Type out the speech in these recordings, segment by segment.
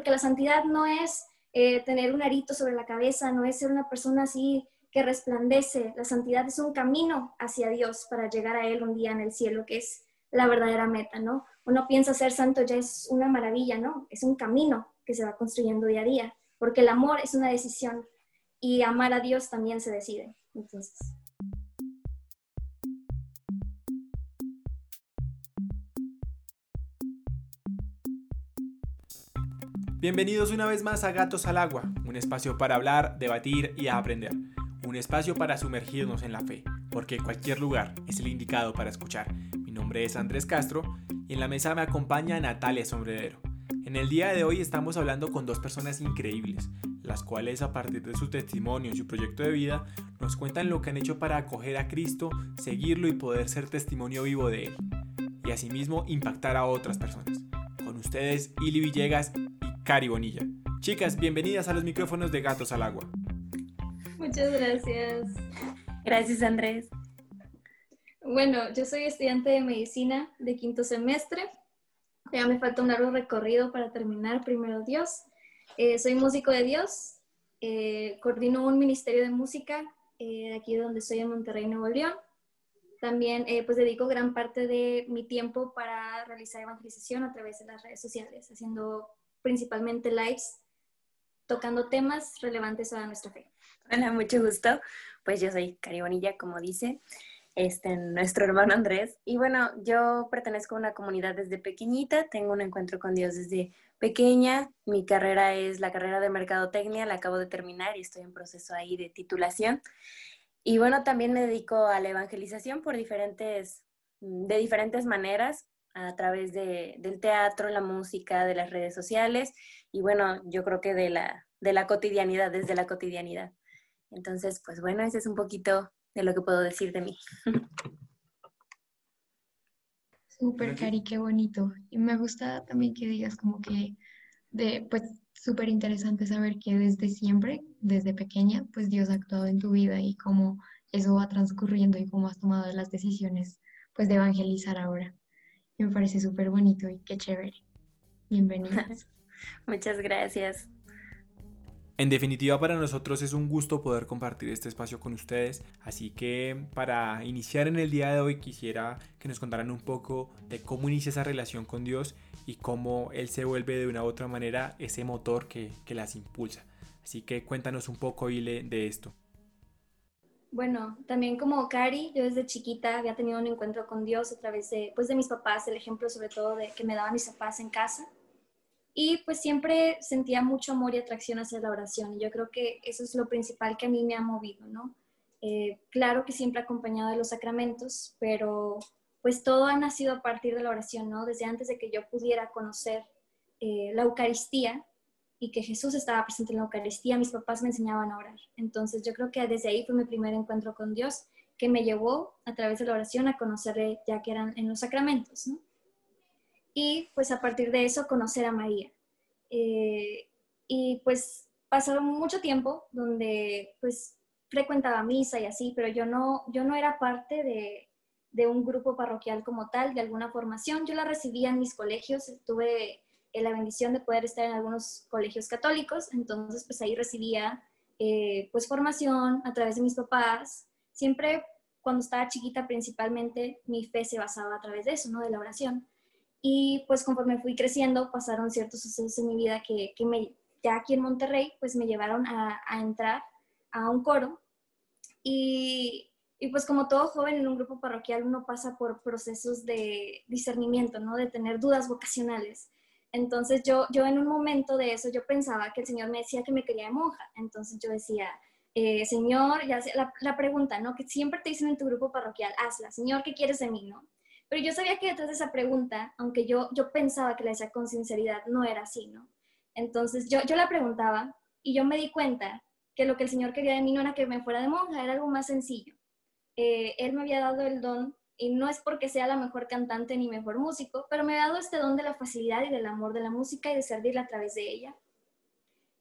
Porque la santidad no es eh, tener un arito sobre la cabeza, no es ser una persona así que resplandece. La santidad es un camino hacia Dios para llegar a Él un día en el cielo, que es la verdadera meta, ¿no? Uno piensa ser santo ya es una maravilla, ¿no? Es un camino que se va construyendo día a día, porque el amor es una decisión y amar a Dios también se decide. Entonces. Bienvenidos una vez más a Gatos al Agua, un espacio para hablar, debatir y aprender. Un espacio para sumergirnos en la fe, porque cualquier lugar es el indicado para escuchar. Mi nombre es Andrés Castro y en la mesa me acompaña Natalia Sombredero. En el día de hoy estamos hablando con dos personas increíbles, las cuales a partir de su testimonio y su proyecto de vida nos cuentan lo que han hecho para acoger a Cristo, seguirlo y poder ser testimonio vivo de Él, y asimismo impactar a otras personas. Con ustedes, Ili Villegas Cari Bonilla. Chicas, bienvenidas a los micrófonos de Gatos al Agua. Muchas gracias. Gracias, Andrés. Bueno, yo soy estudiante de medicina de quinto semestre. Ya me falta un largo recorrido para terminar, primero Dios. Eh, soy músico de Dios. Eh, coordino un ministerio de música eh, aquí donde estoy en Monterrey, Nuevo León. También pues dedico gran parte de mi tiempo para realizar evangelización a través de las redes sociales, haciendo principalmente lives tocando temas relevantes a nuestra fe. Hola, mucho gusto. Pues yo soy Caribonilla, como dice este, nuestro hermano Andrés. Y bueno, yo pertenezco a una comunidad desde pequeñita, tengo un encuentro con Dios desde pequeña. Mi carrera es la carrera de Mercadotecnia, la acabo de terminar y estoy en proceso ahí de titulación. Y bueno, también me dedico a la evangelización por diferentes, de diferentes maneras a través de, del teatro, la música, de las redes sociales y bueno, yo creo que de la, de la cotidianidad, desde la cotidianidad. Entonces, pues bueno, ese es un poquito de lo que puedo decir de mí. Súper, Cari, qué bonito. Y me gusta también que digas como que, de, pues, súper interesante saber que desde siempre, desde pequeña, pues Dios ha actuado en tu vida y cómo eso va transcurriendo y cómo has tomado las decisiones, pues, de evangelizar ahora me parece súper bonito y qué chévere. Bienvenidas. Muchas gracias. En definitiva, para nosotros es un gusto poder compartir este espacio con ustedes, así que para iniciar en el día de hoy quisiera que nos contaran un poco de cómo inicia esa relación con Dios y cómo Él se vuelve de una u otra manera ese motor que, que las impulsa. Así que cuéntanos un poco, Ile, de esto. Bueno, también como Cari, yo desde chiquita había tenido un encuentro con Dios a través de, pues, de mis papás, el ejemplo sobre todo de que me daban mis papás en casa. Y pues siempre sentía mucho amor y atracción hacia la oración. Y yo creo que eso es lo principal que a mí me ha movido, ¿no? Eh, claro que siempre acompañado de los sacramentos, pero pues todo ha nacido a partir de la oración, ¿no? Desde antes de que yo pudiera conocer eh, la Eucaristía, y que Jesús estaba presente en la Eucaristía, mis papás me enseñaban a orar. Entonces yo creo que desde ahí fue mi primer encuentro con Dios, que me llevó a través de la oración a conocerle ya que eran en los sacramentos, ¿no? Y pues a partir de eso conocer a María. Eh, y pues pasaron mucho tiempo donde pues frecuentaba misa y así, pero yo no, yo no era parte de, de un grupo parroquial como tal, de alguna formación. Yo la recibía en mis colegios, tuve eh, la bendición de poder estar en algunos colegios católicos, entonces pues ahí recibía eh, pues formación a través de mis papás. Siempre cuando estaba chiquita principalmente mi fe se basaba a través de eso, ¿no? De la oración. Y pues conforme fui creciendo pasaron ciertos sucesos en mi vida que, que me, ya aquí en Monterrey pues me llevaron a, a entrar a un coro y, y, pues como todo joven en un grupo parroquial uno pasa por procesos de discernimiento, ¿no? De tener dudas vocacionales. Entonces yo, yo en un momento de eso, yo pensaba que el Señor me decía que me quería de monja. Entonces yo decía, eh, Señor, ya la, la, pregunta, ¿no? Que siempre te dicen en tu grupo parroquial, hazla, Señor, ¿qué quieres de mí, no? Pero yo sabía que detrás de esa pregunta, aunque yo, yo pensaba que la decía con sinceridad, no era así, ¿no? Entonces yo, yo la preguntaba y yo me di cuenta que lo que el Señor quería de mí no era que me fuera de monja, era algo más sencillo. Eh, él me había dado el don y no es porque sea la mejor cantante ni mejor músico, pero me ha dado este don de la facilidad y del amor de la música y de servirla a través de ella.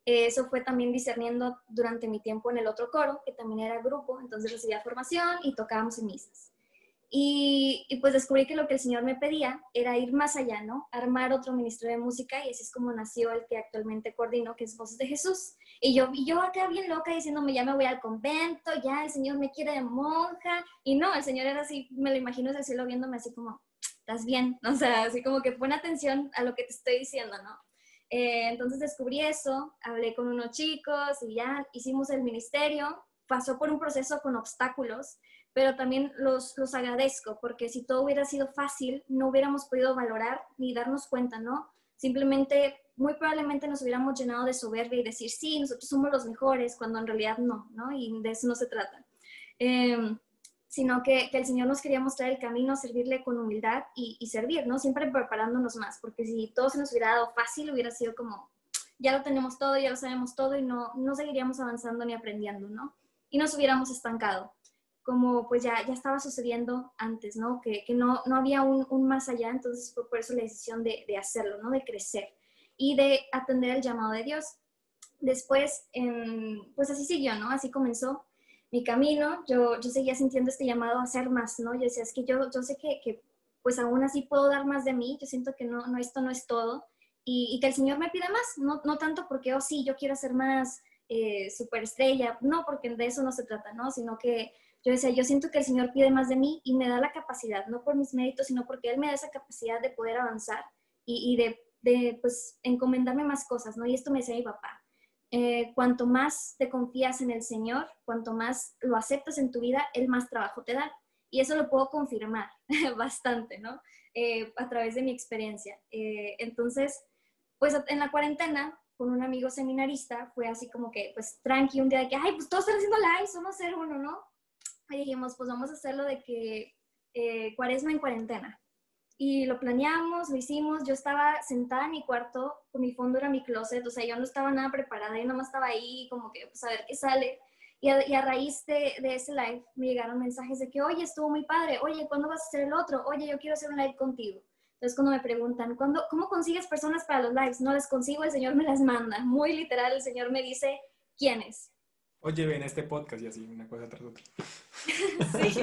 Eso fue también discerniendo durante mi tiempo en el otro coro, que también era grupo, entonces recibía formación y tocábamos en misas. Y, pues descubrí que lo que el Señor me pedía era ir más allá, ¿no? Armar otro ministerio de música y así es como nació el que actualmente coordino, que es Voces de Jesús. Y yo, y yo acá bien loca diciéndome, ya me voy al convento, ya el Señor me quiere de monja. Y no, el Señor era así, me lo imagino desde el cielo viéndome así como, estás bien, o sea, así como que pon atención a lo que te estoy diciendo, ¿no? Eh, entonces descubrí eso, hablé con unos chicos y ya hicimos el ministerio. Pasó por un proceso con obstáculos pero también los, los agradezco, porque si todo hubiera sido fácil, no hubiéramos podido valorar ni darnos cuenta, ¿no? Simplemente, muy probablemente nos hubiéramos llenado de soberbia y decir, sí, nosotros somos los mejores, cuando en realidad no, ¿no? Y de eso no se trata. Em, sino que, que, el Señor nos quería mostrar el camino, servirle con humildad y, y, servir, ¿no? Siempre preparándonos más, porque si todo se nos hubiera dado fácil, hubiera sido como, ya lo tenemos todo, ya lo sabemos todo y no, no seguiríamos avanzando ni aprendiendo, ¿no? Y nos hubiéramos estancado como pues ya, ya estaba sucediendo antes, ¿no? Que, que no, no había un, un, más allá, entonces fue por eso la decisión de, de, hacerlo, ¿no? De crecer y de atender el llamado de Dios. Después, pues así siguió, ¿no? Así comenzó mi camino, yo, yo seguía sintiendo este llamado a hacer más, ¿no? Yo decía, es que yo, yo sé que, que pues aún así puedo dar más de mí, yo siento que no, no esto no es todo y, y que el Señor me pide más, no, no tanto porque, oh sí, yo quiero hacer más eh, superestrella, no, porque de eso no se trata, ¿no? Sino que yo decía, yo siento que el Señor pide más de mí y me da la capacidad, no por mis méritos, sino porque Él me da esa capacidad de poder avanzar y, y de, de, pues, encomendarme más cosas, ¿no? Y esto me decía mi papá. Eh, cuanto más te confías en el Señor, cuanto más lo aceptas en tu vida, Él más trabajo te da. Y eso lo puedo confirmar bastante, ¿no? Eh, a través de mi experiencia. Eh, entonces, pues en la cuarentena, con un amigo seminarista, fue así como que, pues tranqui, un día de que, ay, pues todos están haciendo live, a hacer uno, ¿no? Y dijimos, pues vamos a hacerlo de que eh, cuaresma en cuarentena. Y lo planeamos, lo hicimos, yo estaba sentada en mi cuarto, con mi fondo era mi closet, o sea, yo no estaba nada preparada, yo nomás estaba ahí como que, pues a ver qué sale. Y a, y a raíz de, de, ese live me llegaron mensajes de que, oye, estuvo muy padre, oye, ¿cuándo vas a hacer el otro? Oye, yo quiero hacer un live contigo. Entonces cuando me preguntan, ¿cuándo, ¿cómo consigues personas para los lives? No las consigo, el Señor me las manda. Muy literal, el Señor me dice, ¿quiénes? Oye, ven este podcast y así, una cosa tras otra. sí.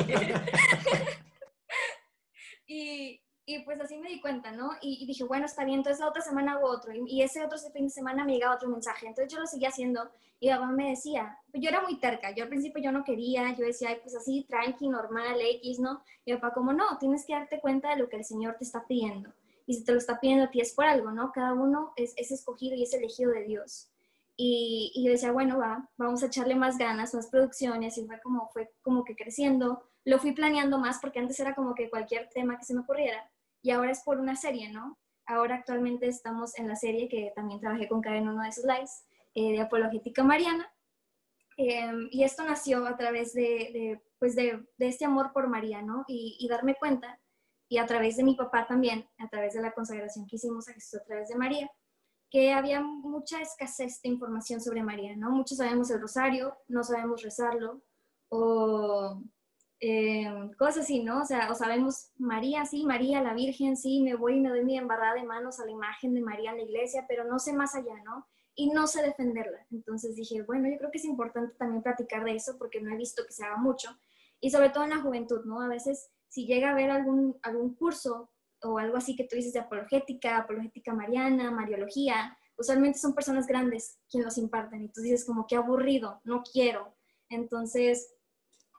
y, y, pues así me di cuenta, ¿no? Y, y, dije, bueno, está bien, entonces la otra semana hago otro. Y, y, ese otro fin de semana me llegaba otro mensaje. Entonces yo lo seguía haciendo y papá me decía, yo era muy terca. Yo al principio yo no quería, yo decía, Ay, pues así, tranqui, normal, X, ¿no? Y papá, como no, tienes que darte cuenta de lo que el Señor te está pidiendo. Y si te lo está pidiendo a ti es por algo, ¿no? Cada uno es, es escogido y es elegido de Dios. Y, y, yo decía, bueno, va, vamos a echarle más ganas, más producciones, y fue como, fue como que creciendo. Lo fui planeando más porque antes era como que cualquier tema que se me ocurriera, y ahora es por una serie, ¿no? Ahora actualmente estamos en la serie que también trabajé con Karen en uno de sus lives, eh, de Apologética Mariana, eh, y esto nació a través de, de pues de, de, este amor por María, ¿no? Y, y darme cuenta, y a través de mi papá también, a través de la consagración que hicimos a Jesús a través de María, que había mucha escasez de información sobre María, ¿no? Muchos sabemos el rosario, no sabemos rezarlo, o eh, cosas así, ¿no? O sea, o sabemos María, sí, María, la Virgen, sí, me voy y me doy mi embarrada de manos a la imagen de María en la iglesia, pero no sé más allá, ¿no? Y no sé defenderla. Entonces dije, bueno, yo creo que es importante también platicar de eso porque no he visto que se haga mucho. Y sobre todo en la juventud, ¿no? A veces si llega a haber algún, algún curso o algo así que tú dices de apologética, apologética mariana, mariología, usualmente son personas grandes quienes los imparten y tú dices como que aburrido, no quiero. Entonces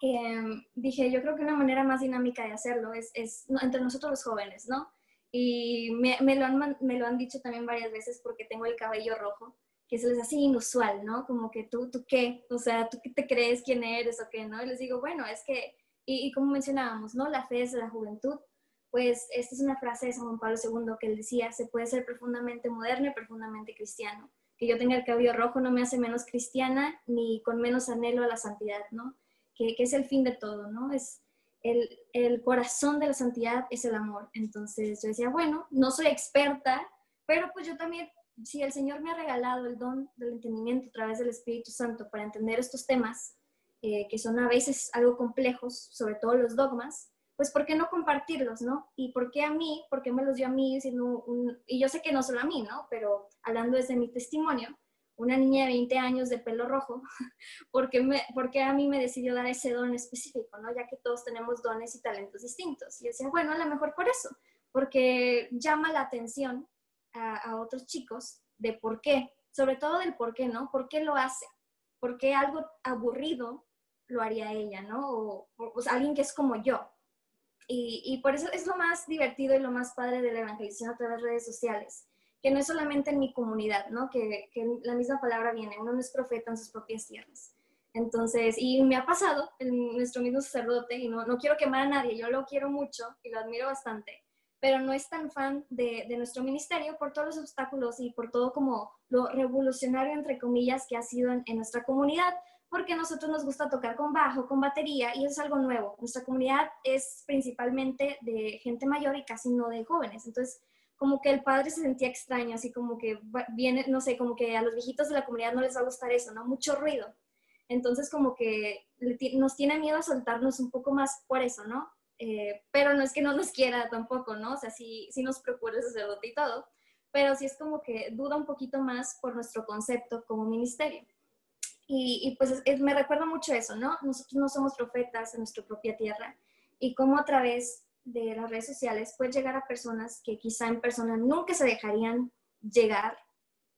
eh, dije, yo creo que una manera más dinámica de hacerlo es, es entre nosotros los jóvenes, ¿no? Y me, me, lo han, me lo han dicho también varias veces porque tengo el cabello rojo, que eso es así inusual, ¿no? Como que tú, tú qué, o sea, tú qué te crees, quién eres o qué, ¿no? Y les digo, bueno, es que, y, como mencionábamos, ¿no? La fe es la juventud, pues esta es una frase de San Juan Pablo II que él decía, se puede ser profundamente moderno y profundamente cristiano. Que yo tenga el cabello rojo no me hace menos cristiana ni con menos anhelo a la santidad, ¿no? Que, que es el fin de todo, ¿no? Es el, el, corazón de la santidad es el amor. Entonces yo decía, bueno, no soy experta, pero pues yo también, si el Señor me ha regalado el don del entendimiento a través del Espíritu Santo para entender estos temas, eh, que son a veces algo complejos, sobre todo los dogmas, pues ¿por qué no compartirlos, no? ¿Y por qué a mí? ¿Por qué me los dio a mí? Siendo un, y yo sé que no solo a mí, ¿no? Pero hablando desde mi testimonio, una niña de 20 años de pelo rojo, porque, me, porque a mí me decidió dar ese don específico, ¿no? Ya que todos tenemos dones y talentos distintos. Y yo decía, bueno, a lo mejor por eso, porque llama la atención a, otros chicos de por qué, sobre todo del por qué, ¿no? ¿Por qué lo hace? ¿Por qué algo aburrido lo haría ella, ¿no? O, alguien que es como yo. Y, por eso es lo más divertido y lo más padre de la evangelización a través de redes sociales, que no es solamente en mi comunidad, ¿no? Que, la misma palabra viene, uno no es profeta en sus propias tierras. Entonces, y me ha pasado en nuestro mismo sacerdote, y no, no quiero quemar a nadie, yo lo quiero mucho y lo admiro bastante, pero no es tan fan de, nuestro ministerio por todos los obstáculos y por todo como lo revolucionario, entre comillas, que ha sido en, nuestra comunidad, porque a nosotros nos gusta tocar con bajo, con batería, y eso es algo nuevo. Nuestra comunidad es principalmente de gente mayor y casi no de jóvenes. Entonces, como que el padre se sentía extraño, así como que viene, no sé, como que a los viejitos de la comunidad no les va a gustar eso, ¿no? Mucho ruido. Entonces, como que nos tiene miedo a soltarnos un poco más por eso, ¿no? Eh, pero no es que no nos quiera tampoco, ¿no? O sea, sí, sí nos procura el sacerdote y todo, pero sí es como que duda un poquito más por nuestro concepto como ministerio. Y, pues me recuerda mucho eso, ¿no? Nosotros no somos profetas en nuestra propia tierra y cómo a través de las redes sociales puede llegar a personas que quizá en persona nunca se dejarían llegar,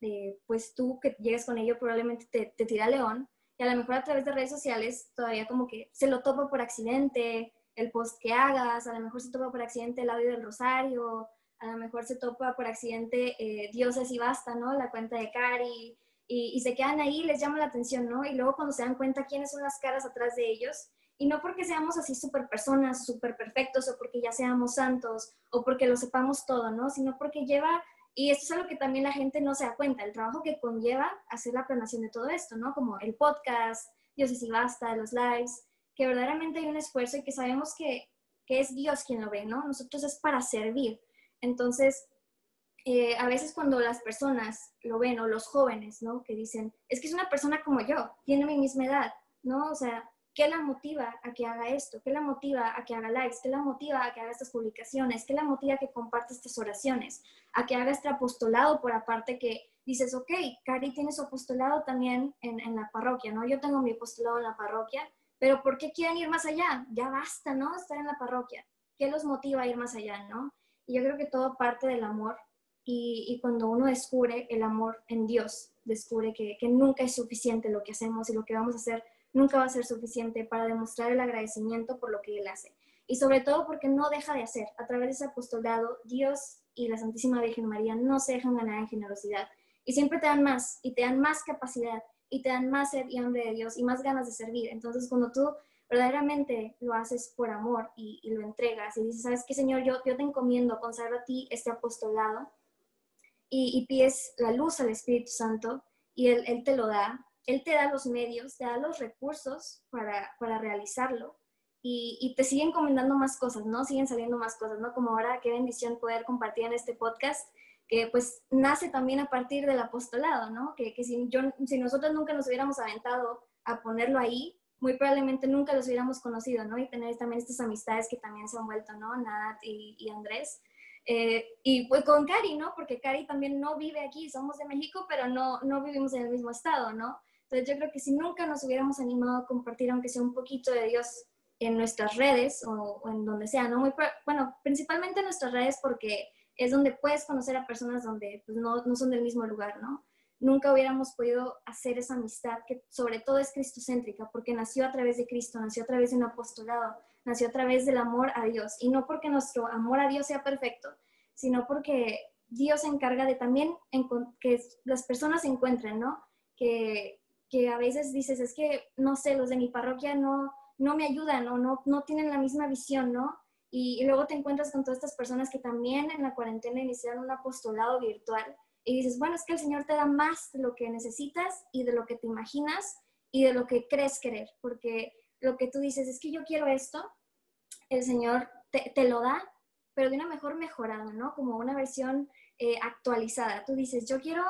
eh, pues tú que llegues con ello probablemente te, te tira león y a lo mejor a través de redes sociales todavía como que se lo topa por accidente, el post que hagas, a lo mejor se topa por accidente el audio del rosario, a lo mejor se topa por accidente eh, Dioses y Basta, ¿no? La cuenta de Cari, y, se quedan ahí, les llama la atención, ¿no? Y luego cuando se dan cuenta quiénes son las caras atrás de ellos, y no porque seamos así súper personas, súper perfectos, o porque ya seamos santos, o porque lo sepamos todo, ¿no? Sino porque lleva, y esto es algo que también la gente no se da cuenta, el trabajo que conlleva hacer la planeación de todo esto, ¿no? Como el podcast, Dioses y Basta, los lives, que verdaderamente hay un esfuerzo y que sabemos que, que es Dios quien lo ve, ¿no? Nosotros es para servir. Entonces, eh, a veces cuando las personas lo ven, o los jóvenes, ¿no? Que dicen, es que es una persona como yo, tiene mi misma edad, ¿no? O sea, ¿qué la motiva a que haga esto? ¿Qué la motiva a que haga lives? ¿Qué la motiva a que haga estas publicaciones? ¿Qué la motiva a que comparte estas oraciones? A que haga este apostolado por aparte que dices, ok, Cari tiene su apostolado también en, en la parroquia, ¿no? Yo tengo mi apostolado en la parroquia, pero ¿por qué quieren ir más allá? Ya basta, ¿no? Estar en la parroquia. ¿Qué los motiva a ir más allá, no? Y yo creo que todo parte del amor. Y, cuando uno descubre el amor en Dios, descubre que, nunca es suficiente lo que hacemos y lo que vamos a hacer nunca va a ser suficiente para demostrar el agradecimiento por lo que Él hace. Y sobre todo porque no deja de hacer. A través de ese apostolado, Dios y la Santísima Virgen María no se dejan ganar en generosidad. Y siempre te dan más y te dan más capacidad y te dan más sed y hambre de Dios y más ganas de servir. Entonces, cuando tú verdaderamente lo haces por amor y, lo entregas y dices, ¿sabes qué, Señor? Yo, yo te encomiendo, consagro a ti este apostolado y, pides la luz al Espíritu Santo y él, te lo da. Él te da los medios, te da los recursos para, para realizarlo y, y, te siguen encomendando más cosas, ¿no? Siguen saliendo más cosas, ¿no? Como ahora, qué bendición poder compartir en este podcast que pues nace también a partir del apostolado, ¿no? Que, que si, yo, si nosotros nunca nos hubiéramos aventado a ponerlo ahí, muy probablemente nunca los hubiéramos conocido, ¿no? Y tener también estas amistades que también se han vuelto, ¿no? Nat y, y Andrés. Eh, y pues con Cari, ¿no? Porque Cari también no vive aquí, somos de México, pero no, no vivimos en el mismo estado, ¿no? Entonces yo creo que si nunca nos hubiéramos animado a compartir, aunque sea un poquito de Dios en nuestras redes o, o en donde sea, ¿no? Muy, bueno, principalmente en nuestras redes porque es donde puedes conocer a personas donde pues, no, no, son del mismo lugar, ¿no? Nunca hubiéramos podido hacer esa amistad que sobre todo es cristocéntrica, porque nació a través de Cristo, nació a través de un apostolado, nació a través del amor a Dios. Y no porque nuestro amor a Dios sea perfecto, sino porque Dios se encarga de también que las personas se encuentren, ¿no? Que, que a veces dices, es que, no sé, los de mi parroquia no, no me ayudan o no, no tienen la misma visión, ¿no? Y, luego te encuentras con todas estas personas que también en la cuarentena iniciaron un apostolado virtual y dices, bueno, es que el Señor te da más de lo que necesitas y de lo que te imaginas y de lo que crees querer, porque lo que tú dices es que yo quiero esto, el Señor te, lo da, pero de una mejor mejorada, ¿no? Como una versión eh, actualizada. Tú dices, yo quiero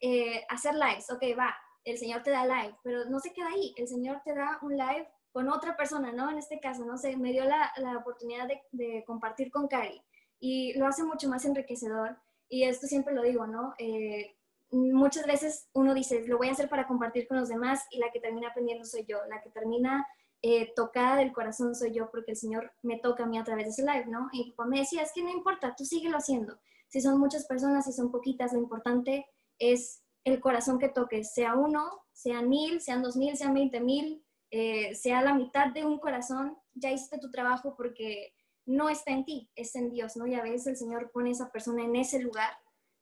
eh, hacer lives, ok, va, el Señor te da live, pero no se queda ahí, el Señor te da un live con otra persona, ¿no? En este caso, no sé, me dio la, la oportunidad de, de, compartir con Cari y lo hace mucho más enriquecedor. Y esto siempre lo digo, ¿no? Eh, muchas veces uno dice, lo voy a hacer para compartir con los demás y la que termina aprendiendo soy yo, la que termina eh, tocada del corazón soy yo porque el Señor me toca a mí a través de ese live, ¿no? Y papá me decía, es que no importa, tú síguelo haciendo. Si son muchas personas, si son poquitas, lo importante es el corazón que toques, sea uno, sean mil, sean dos mil, sean veinte mil, eh, sea la mitad de un corazón, ya hiciste tu trabajo porque no está en ti, es en Dios, ¿no? Y a veces el Señor pone a esa persona en ese lugar,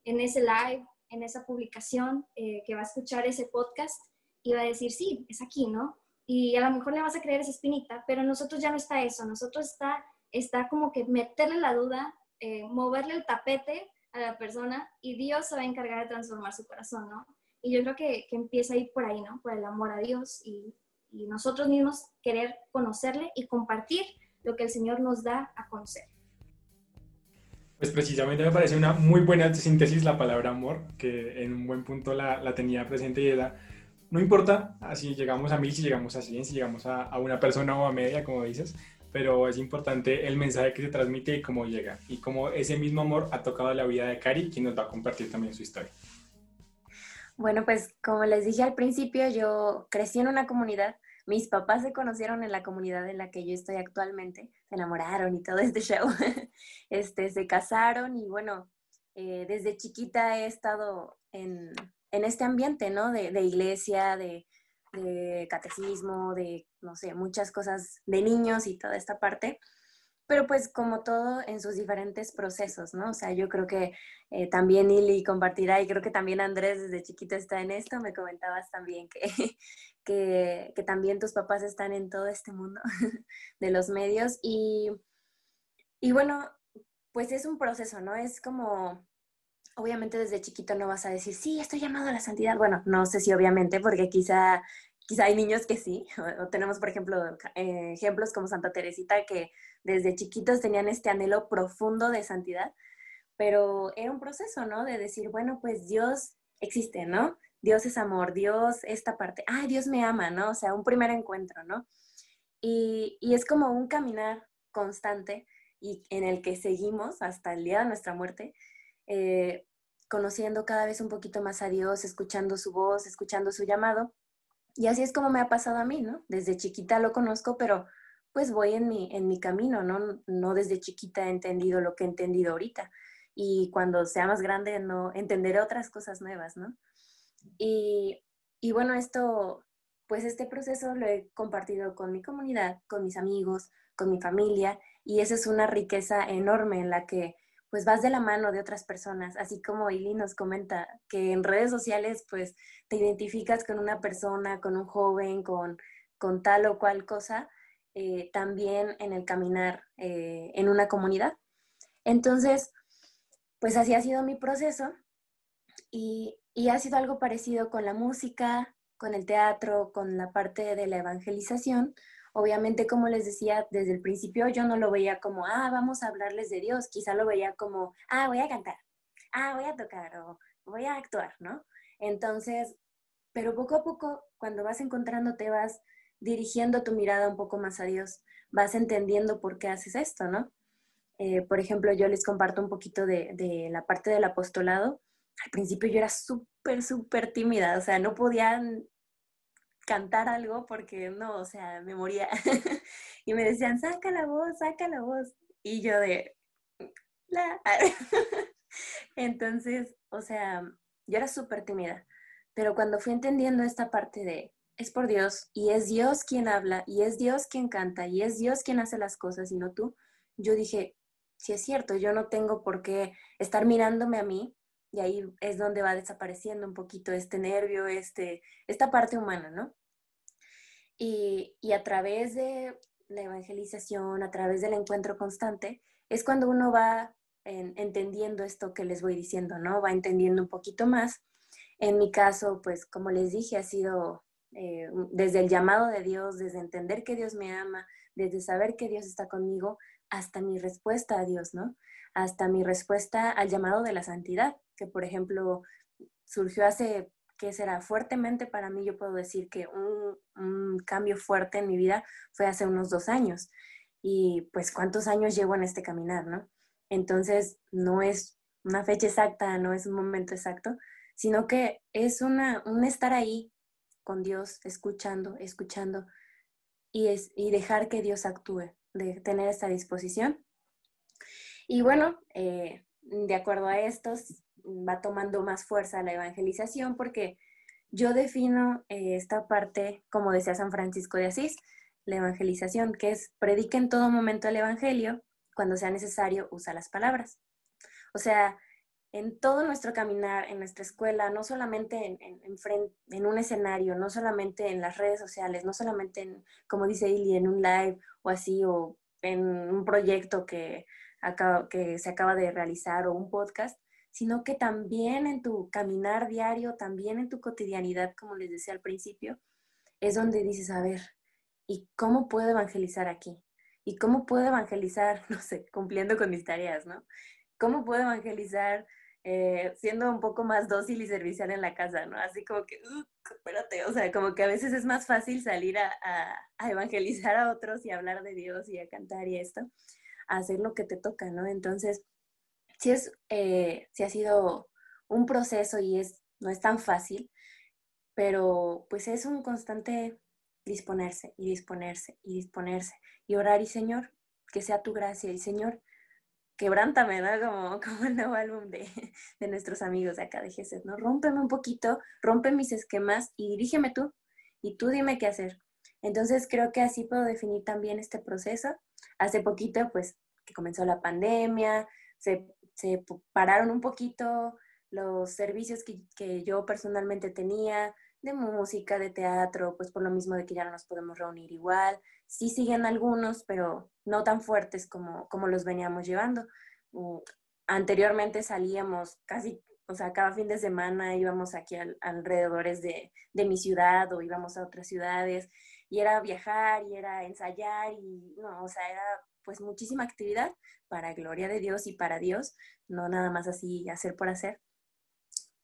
en ese live, en esa publicación, eh, que va a escuchar ese podcast y va a decir, sí, es aquí, ¿no? Y a lo mejor le vas a creer esa espinita, pero nosotros ya no está eso, nosotros está, está como que meterle la duda, eh, moverle el tapete a la persona y Dios se va a encargar de transformar su corazón, ¿no? Y yo creo que, que empieza a ir por ahí, ¿no? Por el amor a Dios y, y nosotros mismos querer conocerle y compartir lo que el Señor nos da a conocer. Pues precisamente me parece una muy buena síntesis la palabra amor, que en un buen punto la, la tenía presente y era, no importa si llegamos a mil, si llegamos a cien, si llegamos a, a, una persona o a media, como dices, pero es importante el mensaje que se transmite y cómo llega, y cómo ese mismo amor ha tocado la vida de Cari, quien nos va a compartir también su historia. Bueno, pues como les dije al principio, yo crecí en una comunidad mis papás se conocieron en la comunidad en la que yo estoy actualmente, se enamoraron y todo este show. este, se casaron y bueno, eh, desde chiquita he estado en, en este ambiente, ¿no? De, de iglesia, de, de, catecismo, de, no sé, muchas cosas de niños y toda esta parte pero pues como todo en sus diferentes procesos, ¿no? O sea, yo creo que eh, también Ili compartirá y creo que también Andrés desde chiquito está en esto, me comentabas también que, que, que también tus papás están en todo este mundo de los medios y, y bueno, pues es un proceso, ¿no? Es como, obviamente desde chiquito no vas a decir, sí, estoy llamado a la santidad. Bueno, no sé si obviamente, porque quizá quizá hay niños que sí, o tenemos, por ejemplo, eh, ejemplos como Santa Teresita que desde chiquitos tenían este anhelo profundo de santidad, pero era un proceso, ¿no? De decir, bueno, pues Dios existe, ¿no? Dios es amor, Dios esta parte, ay, Dios me ama, ¿no? O sea, un primer encuentro, ¿no? Y, y es como un caminar constante y en el que seguimos hasta el día de nuestra muerte, eh, conociendo cada vez un poquito más a Dios, escuchando su voz, escuchando su llamado y así es como me ha pasado a mí, ¿no? Desde chiquita lo conozco, pero pues voy en mi, en mi camino, ¿no? No desde chiquita he entendido lo que he entendido ahorita. Y cuando sea más grande, no entenderé otras cosas nuevas, ¿no? Y, y bueno, esto, pues este proceso lo he compartido con mi comunidad, con mis amigos, con mi familia, y esa es una riqueza enorme en la que pues vas de la mano de otras personas, así como Ili nos comenta que en redes sociales pues te identificas con una persona, con un joven, con, con tal o cual cosa, eh, también en el caminar eh, en una comunidad. Entonces, pues así ha sido mi proceso y, y ha sido algo parecido con la música, con el teatro, con la parte de la evangelización, Obviamente, como les decía desde el principio, yo no lo veía como, ah, vamos a hablarles de Dios, quizá lo veía como, ah, voy a cantar, ah, voy a tocar o voy a actuar, ¿no? Entonces, pero poco a poco, cuando vas encontrando, te vas dirigiendo tu mirada un poco más a Dios, vas entendiendo por qué haces esto, ¿no? Eh, por ejemplo, yo les comparto un poquito de, de, la parte del apostolado. Al principio yo era súper, súper tímida, o sea, no podía cantar algo porque no, o sea, me moría. y me decían, saca la voz, saca la voz. Y yo de... Entonces, o sea, yo era súper tímida. Pero cuando fui entendiendo esta parte de, es por Dios, y es Dios quien habla, y es Dios quien canta, y es Dios quien hace las cosas, y no tú, yo dije, si es cierto, yo no tengo por qué estar mirándome a mí, y ahí es donde va desapareciendo un poquito este nervio, este, esta parte humana, ¿no? Y, y a través de la evangelización, a través del encuentro constante, es cuando uno va en, entendiendo esto que les voy diciendo, ¿no? Va entendiendo un poquito más. En mi caso, pues como les dije, ha sido eh, desde el llamado de Dios, desde entender que Dios me ama, desde saber que Dios está conmigo, hasta mi respuesta a Dios, ¿no? Hasta mi respuesta al llamado de la santidad, que por ejemplo surgió hace, ¿qué será? Fuertemente para mí yo puedo decir que un, cambio fuerte en mi vida fue hace unos dos años. Y pues cuántos años llevo en este caminar, ¿no? Entonces no es una fecha exacta, no es un momento exacto, sino que es una, un estar ahí con Dios, escuchando, escuchando y, es, y dejar que Dios actúe, de tener esta disposición. Y bueno, eh, de acuerdo a estos, va tomando más fuerza la evangelización porque yo defino eh, esta parte, como decía San Francisco de Asís, la evangelización, que es predica en todo momento el evangelio, cuando sea necesario usa las palabras. O sea, en todo nuestro caminar, en nuestra escuela, no solamente en, en, en, un escenario, no solamente en las redes sociales, no solamente en, como dice Ili, en un live o así, o en un proyecto que, acaba, que se acaba de realizar o un podcast, sino que también en tu caminar diario, también en tu cotidianidad, como les decía al principio, es donde dices, a ver, ¿y cómo puedo evangelizar aquí? ¿Y cómo puedo evangelizar, no sé, cumpliendo con mis tareas, ¿no? ¿Cómo puedo evangelizar eh, siendo un poco más dócil y servicial en la casa, ¿no? Así como que, espérate, o sea, como que a veces es más fácil salir a, evangelizar a otros y hablar de Dios y a cantar y esto, a hacer lo que te toca, ¿no? Entonces, sí, es, eh, ha sido un proceso y es, no es tan fácil, pero pues es un constante disponerse y disponerse y disponerse y orar y Señor, que sea tu gracia y Señor, quebrántame, ¿no? Como, como el nuevo álbum de, de nuestros amigos de acá de Jesús, ¿no? Rómpeme un poquito, rompe mis esquemas y dirígeme tú, y tú dime qué hacer. Entonces creo que así puedo definir también este proceso. Hace poquito, pues, que comenzó la pandemia, se, se pararon un poquito los servicios que, que yo personalmente tenía, de música, de teatro, pues por lo mismo de que ya no nos podemos reunir igual. Sí siguen algunos, pero no tan fuertes como, como los veníamos llevando. Mm, anteriormente salíamos casi, o sea, cada fin de semana íbamos aquí al, alrededores de, de, mi ciudad o íbamos a otras ciudades y era viajar y era ensayar y, no, o sea, era pues muchísima actividad para gloria de Dios y para Dios, no nada más así hacer por hacer.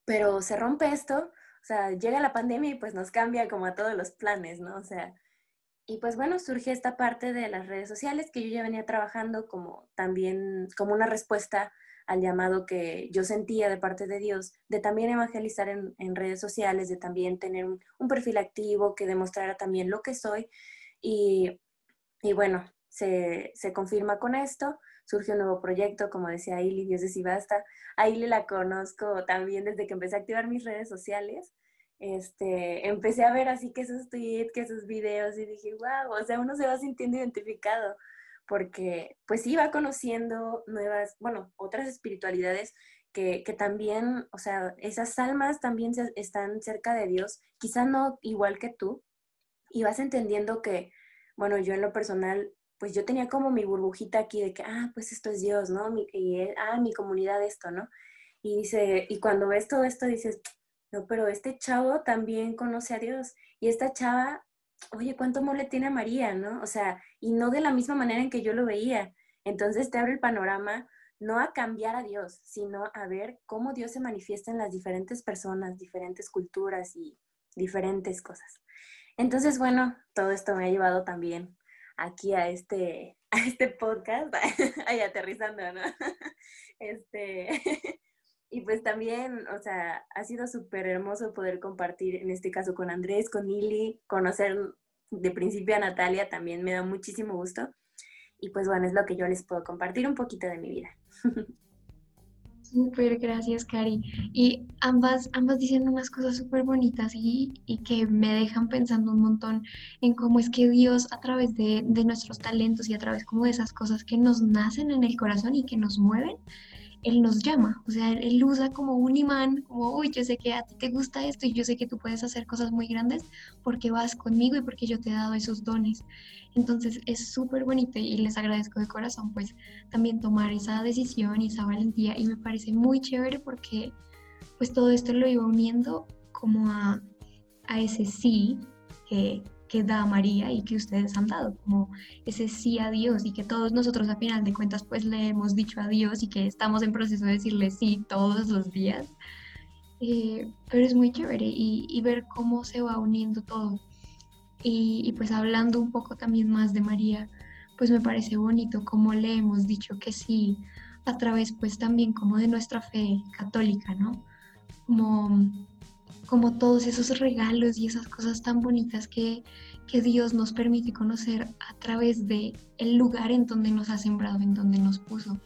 Pero se rompe esto o sea, llega la pandemia y pues nos cambia como a todos los planes, ¿no? O sea, y pues bueno, surge esta parte de las redes sociales que yo ya venía trabajando como también como una respuesta al llamado que yo sentía de parte de Dios, de también evangelizar en, redes sociales, de también tener un, un, perfil activo que demostrara también lo que soy. Y, y bueno, se, se confirma con esto surge un nuevo proyecto, como decía Ailey, Dios de si basta. A la conozco también desde que empecé a activar mis redes sociales. Este, empecé a ver así que esos tweets, que esos videos y dije, wow, o sea, uno se va sintiendo identificado porque pues iba conociendo nuevas, bueno, otras espiritualidades que, que, también, o sea, esas almas también están cerca de Dios, quizá no igual que tú, y vas entendiendo que, bueno, yo en lo personal pues yo tenía como mi burbujita aquí de que, ah, pues esto es Dios, ¿no? Mi, y, ah, mi comunidad esto, ¿no? Y dice, y cuando ves todo esto dices, no, pero este chavo también conoce a Dios. Y esta chava, oye, ¿cuánto amor le tiene a María, no? O sea, y no de la misma manera en que yo lo veía. Entonces te abre el panorama no a cambiar a Dios, sino a ver cómo Dios se manifiesta en las diferentes personas, diferentes culturas y diferentes cosas. Entonces, bueno, todo esto me ha llevado también aquí a este, a este podcast, ahí aterrizando, ¿no? Este, y pues también, o sea, ha sido súper hermoso poder compartir, en este caso con Andrés, con Lili, conocer de principio a Natalia también me da muchísimo gusto. Y pues bueno, es lo que yo les puedo compartir un poquito de mi vida. Súper, gracias, Cari. Y ambas, ambas diciendo unas cosas súper bonitas y, y, que me dejan pensando un montón en cómo es que Dios a través de, de, nuestros talentos y a través como de esas cosas que nos nacen en el corazón y que nos mueven, Él nos llama. O sea, Él, usa como un imán, como, uy, yo sé que a ti te gusta esto y yo sé que tú puedes hacer cosas muy grandes porque vas conmigo y porque yo te he dado esos dones. Entonces es súper bonito y les agradezco de corazón pues también tomar esa decisión y esa valentía y me parece muy chévere porque pues todo esto lo iba uniendo como a, a ese sí que, que da María y que ustedes han dado, como ese sí a Dios y que todos nosotros a final de cuentas pues le hemos dicho a Dios y que estamos en proceso de decirle sí todos los días. Eh, pero es muy chévere y, y ver cómo se va uniendo todo y, pues hablando un poco también más de María, pues me parece bonito como le hemos dicho que sí, a través pues también como de nuestra fe católica, ¿no? como, como todos esos regalos y esas cosas tan bonitas que, que Dios nos permite conocer a través de el lugar en donde nos ha sembrado, en donde nos puso.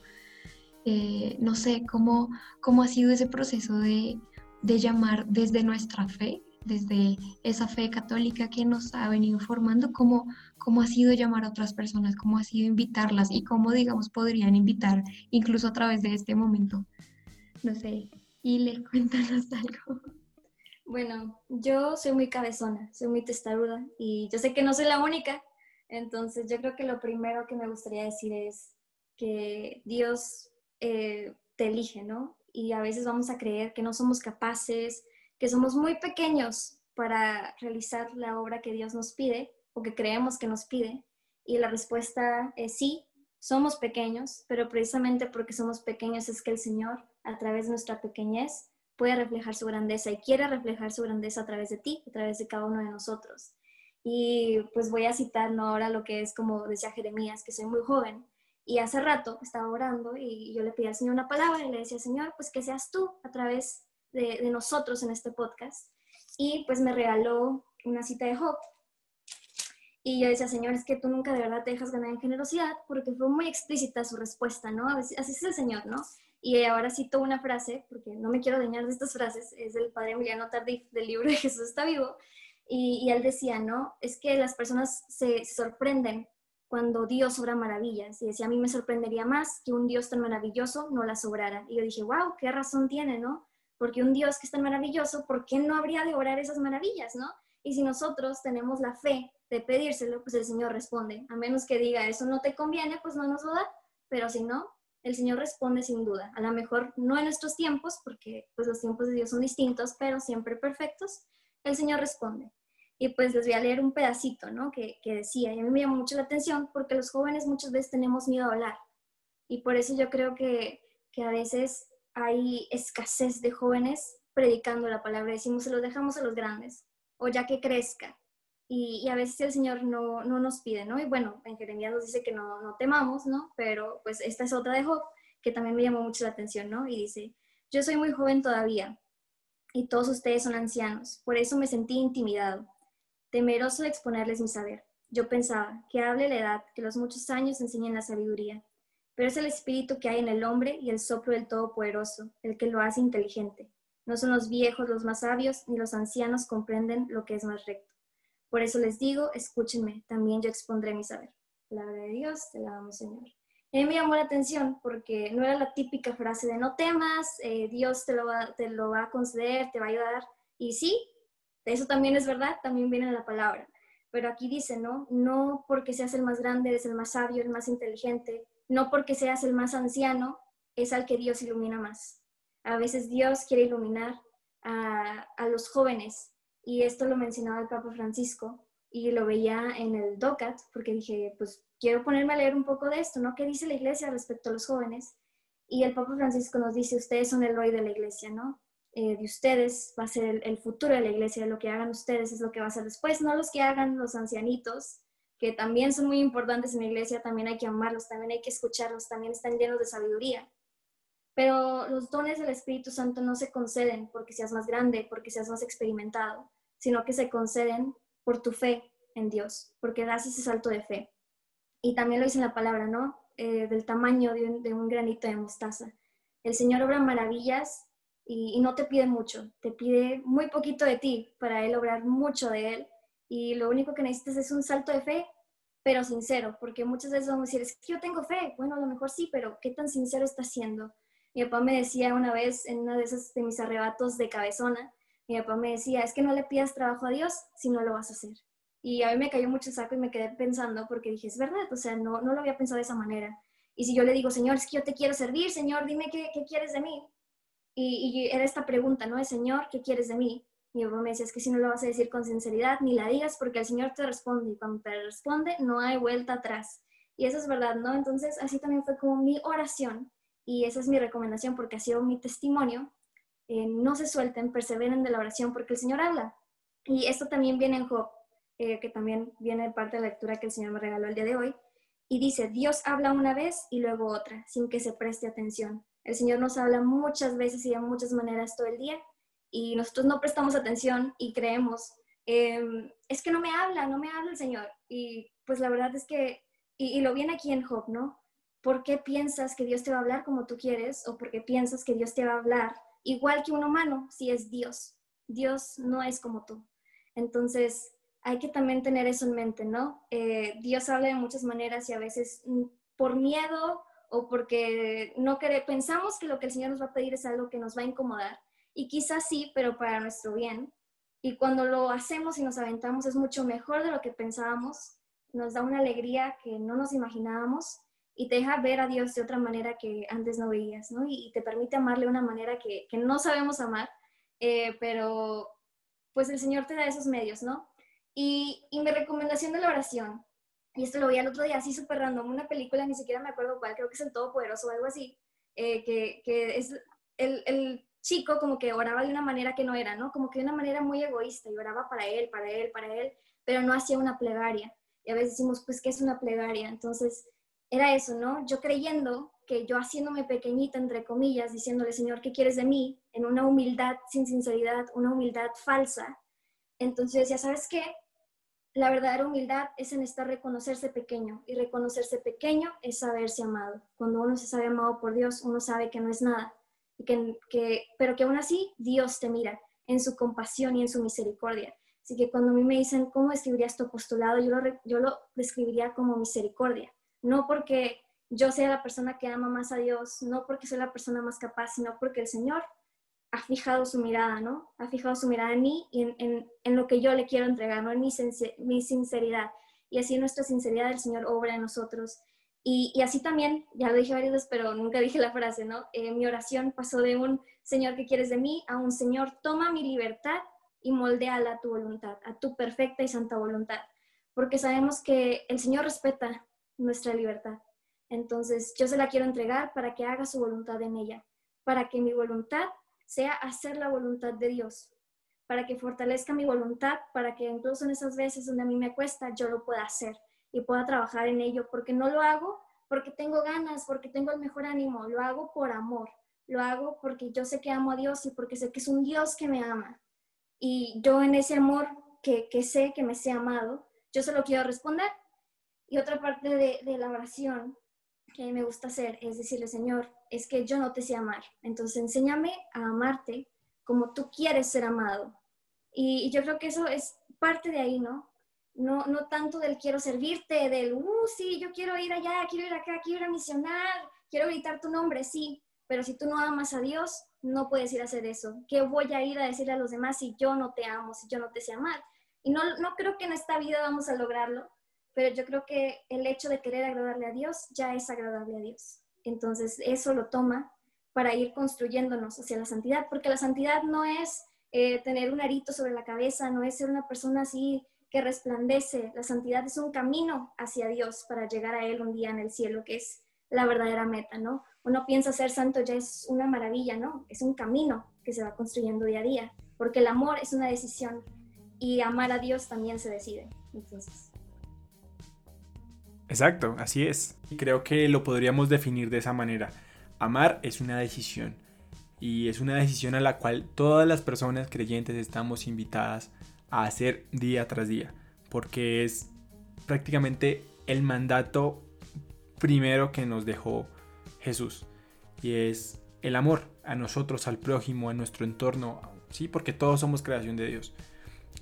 Eh, no sé, cómo, cómo ha sido ese proceso de, de llamar desde nuestra fe, desde esa fe católica que nos ha venido formando, cómo, cómo ha sido llamar a otras personas, cómo ha sido invitarlas y cómo, digamos, podrían invitar incluso a través de este momento. No sé, y le cuéntanos algo. Bueno, yo soy muy cabezona, soy muy testaruda y yo sé que no soy la única, entonces yo creo que lo primero que me gustaría decir es que Dios eh, te elige, ¿no? Y a veces vamos a creer que no somos capaces, que somos muy pequeños para realizar la obra que Dios nos pide o que creemos que nos pide. Y la respuesta es sí, somos pequeños, pero precisamente porque somos pequeños es que el Señor, a través de nuestra pequeñez, puede reflejar su grandeza y quiere reflejar su grandeza a través de ti, a través de cada uno de nosotros. Y pues voy a citar ¿no? ahora lo que es como decía Jeremías, que soy muy joven, y hace rato estaba orando y yo le pedí al Señor una palabra y le decía, Señor, pues que seas tú a través de, nosotros en este podcast. Y pues me regaló una cita de Job. Y yo decía, Señor, es que tú nunca de verdad te dejas ganar en generosidad, porque fue muy explícita su respuesta, ¿no? Así es el Señor, ¿no? Y ahora cito una frase, porque no me quiero dañar de estas frases, es del padre Emiliano Tardif, del libro de Jesús está vivo, y, y él decía, ¿no? Es que las personas se sorprenden cuando Dios obra maravillas. Y decía, a mí me sorprendería más que un Dios tan maravilloso no las obrara. Y yo dije, wow, qué razón tiene, ¿no? Porque un Dios que es tan maravilloso, ¿por qué no habría de obrar esas maravillas, no? Y si nosotros tenemos la fe de pedírselo, pues el Señor responde. A menos que diga, eso no te conviene, pues no nos lo da. Pero si no, el Señor responde sin duda. A lo mejor no en nuestros tiempos, porque pues los tiempos de Dios son distintos, pero siempre perfectos. El Señor responde. Y pues les voy a leer un pedacito, ¿no? Que, que decía, y a mí me llamó mucho la atención porque los jóvenes muchas veces tenemos miedo a hablar. Y por eso yo creo que, que a veces hay escasez de jóvenes predicando la palabra. Decimos, se lo dejamos a los grandes, o ya que crezca. Y, a veces el Señor no, no, nos pide, ¿no? Y bueno, en Jeremías nos dice que no, no temamos, ¿no? Pero pues esta es otra de Job que también me llamó mucho la atención, ¿no? Y dice, yo soy muy joven todavía y todos ustedes son ancianos, por eso me sentí intimidado temeroso de exponerles mi saber. Yo pensaba, que hable la edad, que los muchos años enseñen la sabiduría. Pero es el espíritu que hay en el hombre y el soplo del Todopoderoso, el que lo hace inteligente. No son los viejos los más sabios, ni los ancianos comprenden lo que es más recto. Por eso les digo, escúchenme, también yo expondré mi saber. Palabra de Dios, te la damos, Señor. A mí me llamó la atención porque no era la típica frase de no temas, eh, Dios te lo, va, te lo va a conceder, te va a ayudar. Y sí, eso también es verdad, también viene la palabra. Pero aquí dice, ¿no? No porque seas el más grande, eres el más sabio, el más inteligente. No porque seas el más anciano, es al que Dios ilumina más. A veces Dios quiere iluminar a, a los jóvenes. Y esto lo mencionaba el Papa Francisco y lo veía en el DOCAT, porque dije, pues quiero ponerme a leer un poco de esto, ¿no? ¿Qué dice la iglesia respecto a los jóvenes? Y el Papa Francisco nos dice, ustedes son el hoy de la iglesia, ¿no? Eh, de ustedes va a ser el, futuro de la iglesia, lo que hagan ustedes es lo que va a ser después, no los que hagan los ancianitos, que también son muy importantes en la iglesia, también hay que amarlos, también hay que escucharlos, también están llenos de sabiduría. Pero los dones del Espíritu Santo no se conceden porque seas más grande, porque seas más experimentado, sino que se conceden por tu fe en Dios, porque das ese salto de fe. Y también lo dice la palabra, ¿no? Eh, del tamaño de un, granito de mostaza. El Señor obra maravillas y, no te pide mucho, te pide muy poquito de ti para Él obrar mucho de Él y lo único que necesitas es un salto de fe, pero sincero, porque muchas veces vamos a decir, es que yo tengo fe, bueno, a lo mejor sí, pero ¿qué tan sincero está siendo? Mi papá me decía una vez en uno de esos de mis arrebatos de cabezona, mi papá me decía, es que no le pidas trabajo a Dios si no lo vas a hacer. Y a mí me cayó mucho saco y me quedé pensando porque dije, es verdad, o sea, no, no lo había pensado de esa manera. Y si yo le digo, Señor, es que yo te quiero servir, Señor, dime qué, qué quieres de mí. Y, era esta pregunta, ¿no? El Señor, ¿qué quieres de mí? Mi papá me decía, es que si no lo vas a decir con sinceridad, ni la digas porque el Señor te responde y cuando te responde no hay vuelta atrás. Y eso es verdad, ¿no? Entonces así también fue como mi oración y esa es mi recomendación porque ha sido mi testimonio. Eh, no se suelten, perseveren de la oración porque el Señor habla. Y esto también viene en Job, eh, que también viene de parte de la lectura que el Señor me regaló el día de hoy. Y dice, Dios habla una vez y luego otra, sin que se preste atención. El Señor nos habla muchas veces y de muchas maneras todo el día y nosotros no prestamos atención y creemos, em, es que no me habla, no me habla el Señor. Y pues la verdad es que, y, y lo viene aquí en Job, ¿no? ¿Por qué piensas que Dios te va a hablar como tú quieres o por qué piensas que Dios te va a hablar igual que un humano si es Dios? Dios no es como tú. Entonces, hay que también tener eso en mente, ¿no? Eh, Dios habla de muchas maneras y a veces mm, por miedo o porque no queremos, pensamos que lo que el Señor nos va a pedir es algo que nos va a incomodar. Y quizás sí, pero para nuestro bien. Y cuando lo hacemos y nos aventamos es mucho mejor de lo que pensábamos. Nos da una alegría que no nos imaginábamos y te deja ver a Dios de otra manera que antes no veías, ¿no? Y, te permite amarle de una manera que, que no sabemos amar, eh, pero pues el Señor te da esos medios, ¿no? Y, y mi recomendación de la oración, y esto lo vi el otro día así súper random, una película, ni siquiera me acuerdo cuál, creo que es El Todopoderoso o algo así, eh, que, que, es el, el, chico como que oraba de una manera que no era, ¿no? Como que de una manera muy egoísta y oraba para él, para él, para él, pero no hacía una plegaria. Y a veces decimos, pues, ¿qué es una plegaria? Entonces, era eso, ¿no? Yo creyendo que yo haciéndome pequeñita, entre comillas, diciéndole, Señor, ¿qué quieres de mí? En una humildad sin sinceridad, una humildad falsa. Entonces, ya sabes qué? La verdadera humildad es en estar reconocerse pequeño y reconocerse pequeño es saberse amado. Cuando uno se sabe amado por Dios, uno sabe que no es nada, y que, que, pero que aún así Dios te mira en su compasión y en su misericordia. Así que cuando a mí me dicen, ¿cómo describirías tu apostolado? Yo lo, yo lo describiría como misericordia. No porque yo sea la persona que ama más a Dios, no porque soy la persona más capaz, sino porque el Señor ha fijado su mirada, ¿no? Ha fijado su mirada en mí y en, en, lo que yo le quiero entregar, ¿no? En mi, mi, sinceridad. Y así nuestra sinceridad el Señor obra en nosotros. Y, y, así también, ya lo dije varias veces, pero nunca dije la frase, ¿no? Eh, mi oración pasó de un Señor que quieres de mí a un Señor, toma mi libertad y moldeala a tu voluntad, a tu perfecta y santa voluntad. Porque sabemos que el Señor respeta nuestra libertad. Entonces, yo se la quiero entregar para que haga su voluntad en ella, para que mi voluntad sea hacer la voluntad de Dios, para que fortalezca mi voluntad, para que incluso en esas veces donde a mí me cuesta, yo lo pueda hacer y pueda trabajar en ello, porque no lo hago porque tengo ganas, porque tengo el mejor ánimo, lo hago por amor, lo hago porque yo sé que amo a Dios y porque sé que es un Dios que me ama. Y yo en ese amor que, que sé que me sea amado, yo se lo quiero responder. Y otra parte de, de la oración que me gusta hacer es decirle, Señor, es que yo no te sé amar. Entonces, enséñame a amarte como tú quieres ser amado. Y, yo creo que eso es parte de ahí, ¿no? No, no tanto del quiero servirte, del, uh, sí, yo quiero ir allá, quiero ir acá, quiero ir a misionar, quiero gritar tu nombre, sí, pero si tú no amas a Dios, no puedes ir a hacer eso. ¿Qué voy a ir a decirle a los demás si yo no te amo, si yo no te sé amar? Y no, no creo que en esta vida vamos a lograrlo, pero yo creo que el hecho de querer agradarle a Dios ya es agradable a Dios. Entonces eso lo toma para ir construyéndonos hacia la santidad, porque la santidad no es eh, tener un arito sobre la cabeza, no es ser una persona así que resplandece, la santidad es un camino hacia Dios para llegar a Él un día en el cielo, que es la verdadera meta, ¿no? Uno piensa ser santo ya es una maravilla, ¿no? Es un camino que se va construyendo día a día, porque el amor es una decisión y amar a Dios también se decide. Entonces, Exacto, así es. Y creo que lo podríamos definir de esa manera. Amar es una decisión. Y es una decisión a la cual todas las personas creyentes estamos invitadas a hacer día tras día. Porque es prácticamente el mandato primero que nos dejó Jesús. Y es el amor a nosotros, al prójimo, a nuestro entorno. Sí, porque todos somos creación de Dios.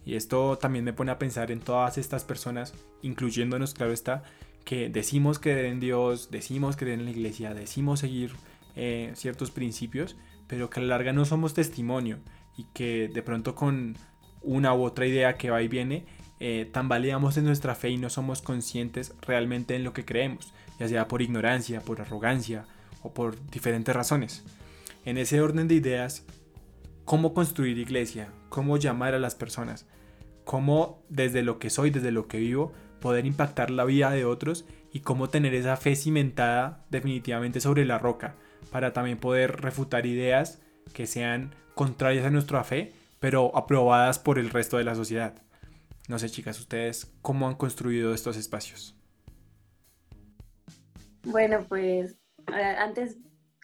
Y esto también me pone a pensar en todas estas personas, incluyéndonos, claro está, que decimos creer en Dios, decimos creer en la iglesia, decimos seguir eh, ciertos principios, pero que a la larga no somos testimonio y que de pronto con una u otra idea que va y viene, eh, tambaleamos en nuestra fe y no somos conscientes realmente en lo que creemos, ya sea por ignorancia, por arrogancia o por diferentes razones. En ese orden de ideas, ¿cómo construir iglesia? ¿Cómo llamar a las personas? ¿Cómo desde lo que soy, desde lo que vivo, poder impactar la vida de otros y cómo tener esa fe cimentada definitivamente sobre la roca para también poder refutar ideas que sean contrarias a nuestra fe, pero aprobadas por el resto de la sociedad. No sé, chicas, ustedes cómo han construido estos espacios. Bueno, pues eh, antes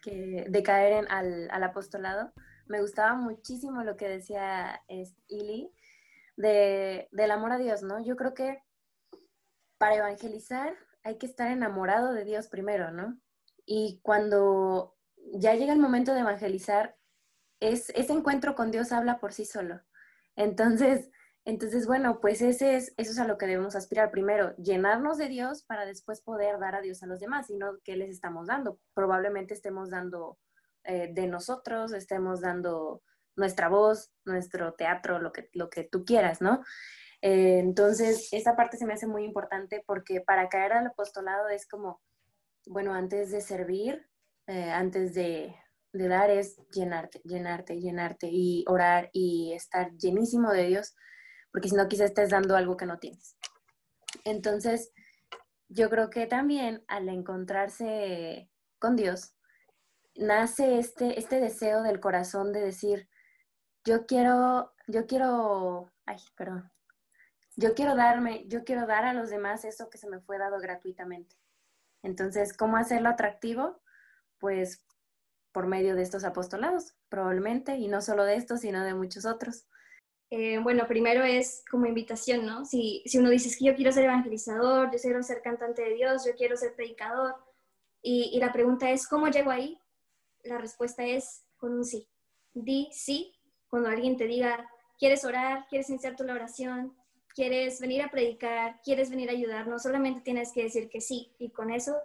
que de caer en, al, al, apostolado, me gustaba muchísimo lo que decía Ili de, del amor a Dios, ¿no? Yo creo que para evangelizar hay que estar enamorado de Dios primero, ¿no? Y cuando ya llega el momento de evangelizar, es, ese encuentro con Dios habla por sí solo. Entonces, entonces, bueno, pues ese es, eso es a lo que debemos aspirar. Primero, llenarnos de Dios para después poder dar a Dios a los demás, y no qué les estamos dando. Probablemente estemos dando eh, de nosotros, estemos dando nuestra voz, nuestro teatro, lo que, lo que tú quieras, ¿no? Eh, entonces, esta parte se me hace muy importante porque para caer al apostolado es como, bueno, antes de servir, eh, antes de, dar es llenarte, llenarte, llenarte y orar y estar llenísimo de Dios porque si no quizás estés dando algo que no tienes. Entonces, yo creo que también al encontrarse con Dios, nace este, este deseo del corazón de decir, yo quiero, yo quiero, ay, perdón, yo quiero darme, yo quiero dar a los demás eso que se me fue dado gratuitamente. Entonces, ¿cómo hacerlo atractivo? Pues por medio de estos apostolados, probablemente, y no solo de estos, sino de muchos otros. Eh, bueno, primero es como invitación, ¿no? Si, si uno dice que yo quiero ser evangelizador, yo quiero ser cantante de Dios, yo quiero ser predicador, y, y la pregunta es, ¿cómo llego ahí? La respuesta es con un sí. Di sí cuando alguien te diga, ¿quieres orar? ¿Quieres iniciar tu oración? ¿Quieres venir a predicar? ¿Quieres venir a ayudarnos? Solamente tienes que decir que sí, y con eso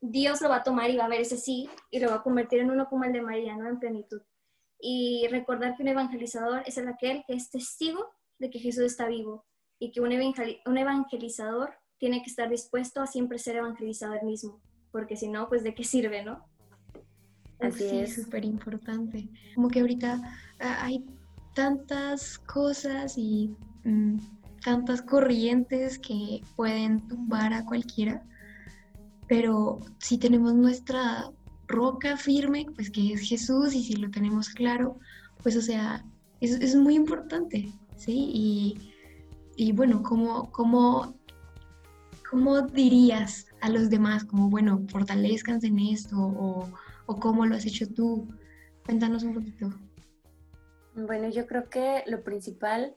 Dios lo va a tomar y va a ver ese sí, y lo va a convertir en uno como el de María, ¿no? En plenitud y recordar que un evangelizador es el aquel que es testigo de que Jesús está vivo y que un, evangelizador tiene que estar dispuesto a siempre ser evangelizador mismo, porque si no, pues de qué sirve, ¿no? Así es súper importante. Como que ahorita ah, hay tantas cosas y mm, tantas corrientes que pueden tumbar a cualquiera, pero si tenemos nuestra roca firme, pues que es Jesús y si lo tenemos claro, pues o sea, es, es muy importante, ¿sí? Y, y bueno, ¿cómo, cómo, ¿cómo dirías a los demás como, bueno, fortalezcanse en esto o, o cómo lo has hecho tú? Cuéntanos un poquito. Bueno, yo creo que lo principal,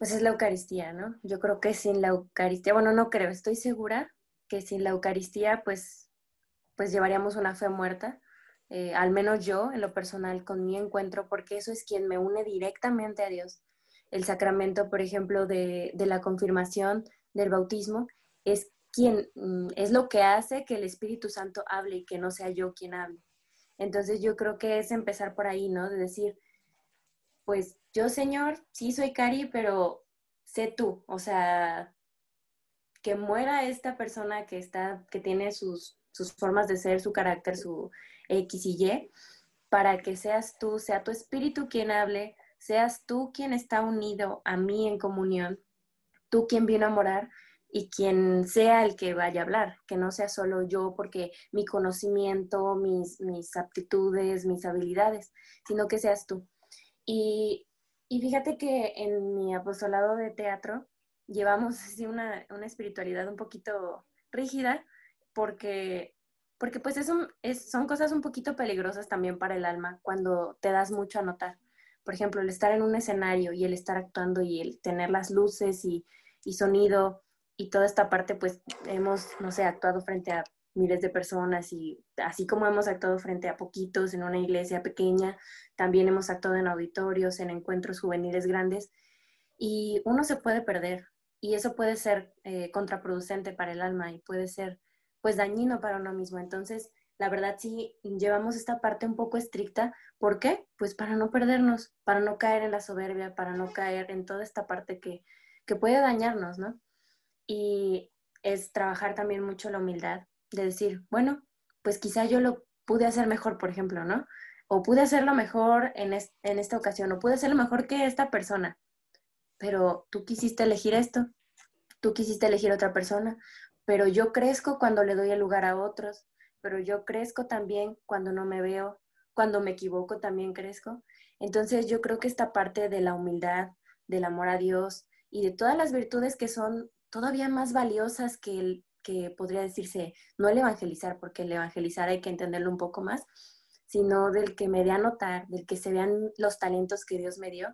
pues es la Eucaristía, ¿no? Yo creo que sin la Eucaristía, bueno, no creo, estoy segura que sin la Eucaristía, pues pues llevaríamos una fe muerta, eh, al menos yo en lo personal con mi encuentro, porque eso es quien me une directamente a Dios. El sacramento, por ejemplo, de, la confirmación, del bautismo, es quien mm, es lo que hace que el Espíritu Santo hable y que no sea yo quien hable. Entonces yo creo que es empezar por ahí, ¿no? De decir, pues yo, Señor, sí soy Cari, pero sé tú, o sea, que muera esta persona que está, que tiene sus sus formas de ser, su carácter, su X y Y, para que seas tú, sea tu espíritu quien hable, seas tú quien está unido a mí en comunión, tú quien viene a morar y quien sea el que vaya a hablar, que no sea solo yo porque mi conocimiento, mis, mis aptitudes, mis habilidades, sino que seas tú. Y, y fíjate que en mi apostolado de teatro llevamos así una, una espiritualidad un poquito rígida, porque, porque pues es son cosas un poquito peligrosas también para el alma cuando te das mucho a notar. Por ejemplo, el estar en un escenario y el estar actuando y el tener las luces y, y sonido y toda esta parte, pues hemos, no sé, actuado frente a miles de personas y así como hemos actuado frente a poquitos en una iglesia pequeña, también hemos actuado en auditorios, en encuentros juveniles grandes y uno se puede perder y eso puede ser eh, contraproducente para el alma y puede ser pues dañino para uno mismo. Entonces, la verdad sí llevamos esta parte un poco estricta. ¿Por qué? Pues para no perdernos, para no caer en la soberbia, para no caer en toda esta parte que, que puede dañarnos, ¿no? Y es trabajar también mucho la humildad, de decir, bueno, pues quizá yo lo pude hacer mejor, por ejemplo, ¿no? O pude hacerlo mejor en, en esta ocasión, o pude hacerlo mejor que esta persona, pero tú quisiste elegir esto, tú quisiste elegir otra persona, pero yo crezco cuando le doy el lugar a otros, pero yo crezco también cuando no me veo, cuando me equivoco también crezco. Entonces yo creo que esta parte de la humildad, del amor a Dios y de todas las virtudes que son todavía más valiosas que el que podría decirse, no el evangelizar, porque el evangelizar hay que entenderlo un poco más, sino del que me dé a notar, del que se vean los talentos que Dios me dio,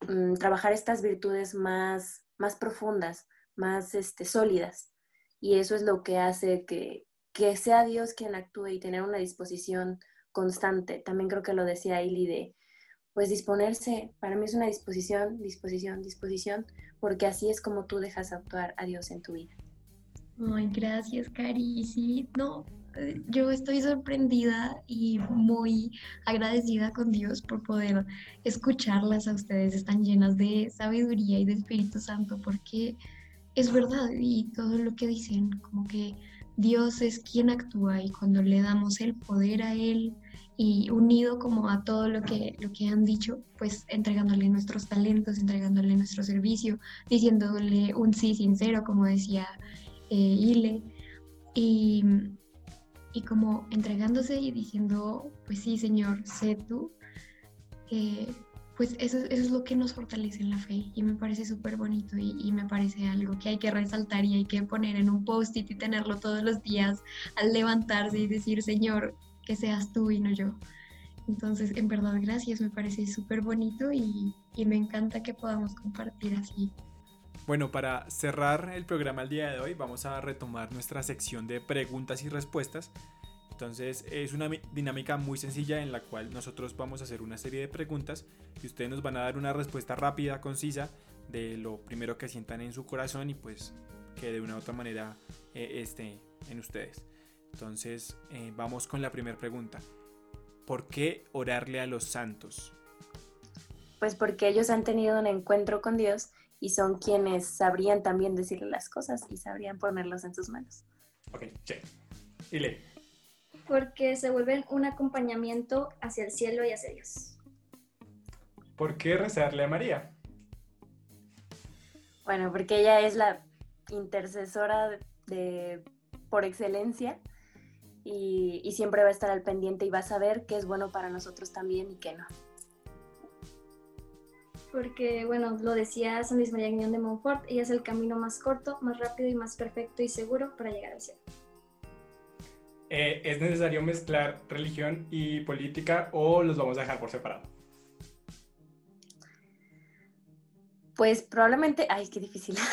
mm, trabajar estas virtudes más, más profundas, más este, sólidas. Y eso es lo que hace que, que sea Dios quien actúe y tener una disposición constante. También creo que lo decía Ili de, pues disponerse, para mí es una disposición, disposición, disposición, porque así es como tú dejas actuar a Dios en tu vida. Ay, gracias, Cari. Sí, no, eh, yo estoy sorprendida y muy agradecida con Dios por poder escucharlas a ustedes. Están llenas de sabiduría y de Espíritu Santo porque es verdad y todo lo que dicen, como que Dios es quien actúa y cuando le damos el poder a Él y unido como a todo lo que, lo que han dicho, pues entregándole nuestros talentos, entregándole nuestro servicio, diciéndole un sí sincero, como decía eh, Ile, y, y, como entregándose y diciendo, pues sí, Señor, sé tú, eh, pues eso, eso, es lo que nos fortalece en la fe y me parece súper bonito y, me parece algo que hay que resaltar y hay que poner en un post-it y tenerlo todos los días al levantarse y decir, Señor, que seas tú y no yo. Entonces, en verdad, gracias, me parece súper bonito y, y me encanta que podamos compartir así bueno, para cerrar el programa el día de hoy vamos a retomar nuestra sección de preguntas y respuestas. Entonces es una dinámica muy sencilla en la cual nosotros vamos a hacer una serie de preguntas y ustedes nos van a dar una respuesta rápida, concisa de lo primero que sientan en su corazón y pues que de una u otra manera eh, esté en ustedes. Entonces eh, vamos con la primera pregunta. ¿Por qué orarle a los santos? Pues porque ellos han tenido un encuentro con Dios y son quienes sabrían también decirle las cosas y sabrían ponerlos en sus manos. Ok, check. Y le. Porque se vuelven un acompañamiento hacia el cielo y hacia Dios. ¿Por qué rezarle a María? Bueno, porque ella es la intercesora de, por excelencia y, y siempre va a estar al pendiente y va a saber qué es bueno para nosotros también y qué no porque, bueno, lo decía San Luis María Guiñón de Montfort, ella es el camino más corto, más rápido y más perfecto y seguro para llegar al cielo. Eh, ¿Es necesario mezclar religión y política o los vamos a dejar por separado? Pues probablemente, ay, qué difícil.